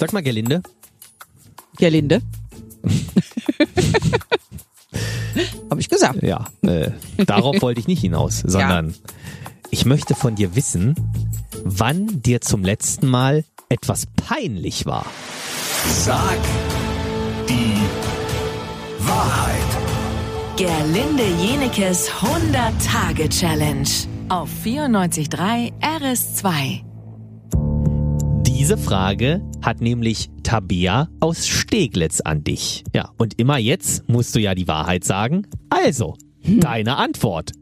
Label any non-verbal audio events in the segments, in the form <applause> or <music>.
Sag mal, Gerlinde. Gerlinde. <laughs> Habe ich gesagt. Ja, äh, darauf wollte ich nicht hinaus, sondern ich möchte von dir wissen, wann dir zum letzten Mal etwas peinlich war. Sag die Wahrheit. Gerlinde Jenekes 100-Tage-Challenge auf 94.3 RS2. Diese Frage hat nämlich Tabea aus Steglitz an dich. Ja, und immer jetzt musst du ja die Wahrheit sagen. Also, deine Antwort.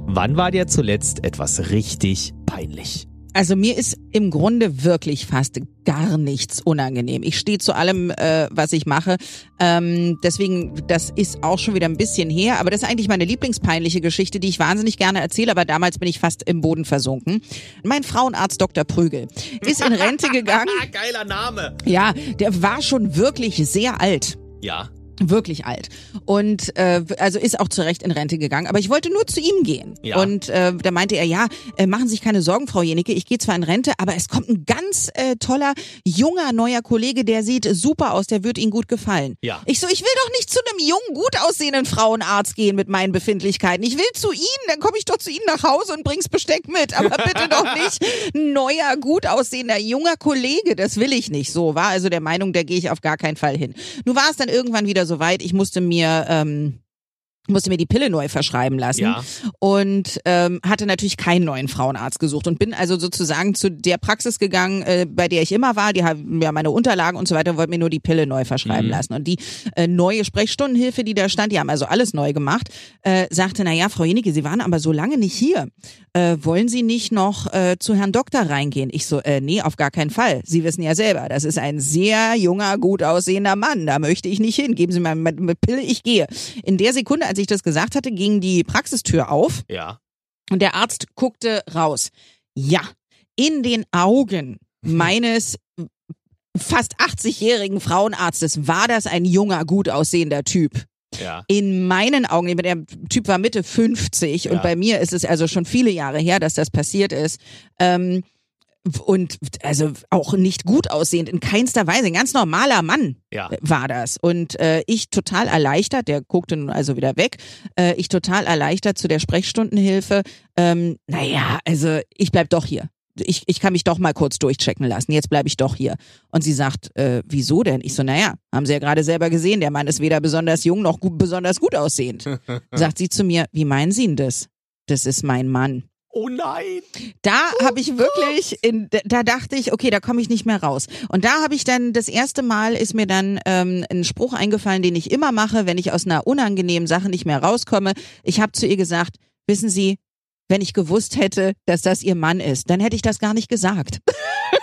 Wann war dir zuletzt etwas richtig peinlich? Also mir ist im Grunde wirklich fast gar nichts unangenehm. Ich stehe zu allem, äh, was ich mache. Ähm, deswegen, das ist auch schon wieder ein bisschen her. Aber das ist eigentlich meine lieblingspeinliche Geschichte, die ich wahnsinnig gerne erzähle. Aber damals bin ich fast im Boden versunken. Mein Frauenarzt Dr. Prügel ist in Rente <laughs> gegangen. Geiler Name. Ja, der war schon wirklich sehr alt. Ja. Wirklich alt. Und äh, also ist auch zu Recht in Rente gegangen. Aber ich wollte nur zu ihm gehen. Ja. Und äh, da meinte er, ja, äh, machen Sie sich keine Sorgen, Frau Jenicke, ich gehe zwar in Rente, aber es kommt ein ganz äh, toller, junger, neuer Kollege, der sieht super aus, der wird Ihnen gut gefallen. Ja. Ich so, ich will doch nicht zu einem jungen, gut aussehenden Frauenarzt gehen mit meinen Befindlichkeiten. Ich will zu Ihnen, dann komme ich doch zu Ihnen nach Hause und bring's Besteck mit. Aber <laughs> bitte doch nicht neuer, gut aussehender, junger Kollege. Das will ich nicht. So war also der Meinung, da gehe ich auf gar keinen Fall hin. Nun war es dann irgendwann wieder soweit, ich musste mir ähm, musste mir die Pille neu verschreiben lassen Ja. und ähm, hatte natürlich keinen neuen Frauenarzt gesucht und bin also sozusagen zu der Praxis gegangen, äh, bei der ich immer war. Die haben ja meine Unterlagen und so weiter und wollten mir nur die Pille neu verschreiben lassen. Und die äh, neue Sprechstundenhilfe, die da stand, die haben also alles neu gemacht, äh, sagte, na ja, Frau Jenicke, Sie waren aber so lange nicht hier. Äh, wollen Sie nicht noch äh, zu Herrn Doktor reingehen? Ich so, äh, nee, auf gar keinen Fall. Sie wissen ja selber, das ist ein sehr junger, gut aussehender Mann. Da möchte ich nicht hin. Geben Sie mir mit, mit Pille, ich gehe. In der Sekunde, als ich das gesagt hatte, ging die Praxistür auf Ja. und der Arzt guckte raus. Ja, in den Augen <laughs> meines fast 80-jährigen Frauenarztes war das ein junger, gut aussehender Typ. Ja. In meinen Augen, der Typ war Mitte 50 Ja. und bei mir ist es also schon viele Jahre her, dass das passiert ist. Ähm, und also auch nicht gut aussehend, in keinster Weise. Ein ganz normaler Mann Ja. war das. Und äh, ich total erleichtert, der guckte nun also wieder weg, äh, ich total erleichtert zu der Sprechstundenhilfe. Ähm, naja, also ich bleib doch hier. Ich, ich kann mich doch mal kurz durchchecken lassen. Jetzt bleibe ich doch hier. Und sie sagt, äh, wieso denn? Ich so, naja, haben Sie ja gerade selber gesehen, der Mann ist weder besonders jung noch gut, besonders gut aussehend. <laughs> sagt sie zu mir, wie meinen Sie denn das? Das ist mein Mann. Oh nein. Da habe ich wirklich, in, da dachte ich, okay, da komme ich nicht mehr raus. Und da habe ich dann, das erste Mal ist mir dann ähm, ein Spruch eingefallen, den ich immer mache, wenn ich aus einer unangenehmen Sache nicht mehr rauskomme. Ich habe zu ihr gesagt, wissen Sie, wenn ich gewusst hätte, dass das Ihr Mann ist, dann hätte ich das gar nicht gesagt. <laughs>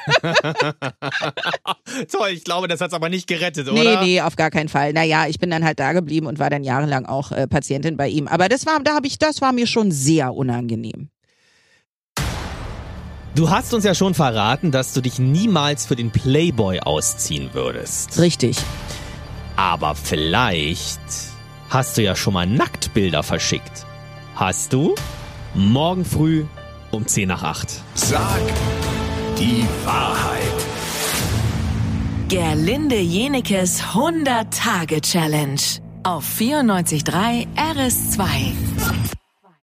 <laughs> Toll, ich glaube, das hat's aber nicht gerettet, Nee, oder? nee, auf gar keinen Fall. Naja, ich bin dann halt da geblieben und war dann jahrelang auch äh, Patientin bei ihm. Aber das war, da habe ich, das war mir schon sehr unangenehm. Du hast uns ja schon verraten, dass du dich niemals für den Playboy ausziehen würdest. Richtig. Aber vielleicht hast du ja schon mal Nacktbilder verschickt. Hast du? Morgen früh um 10 nach 8. Sag die Wahrheit. Gerlinde Jenekes 100-Tage-Challenge auf 94.3 RS2.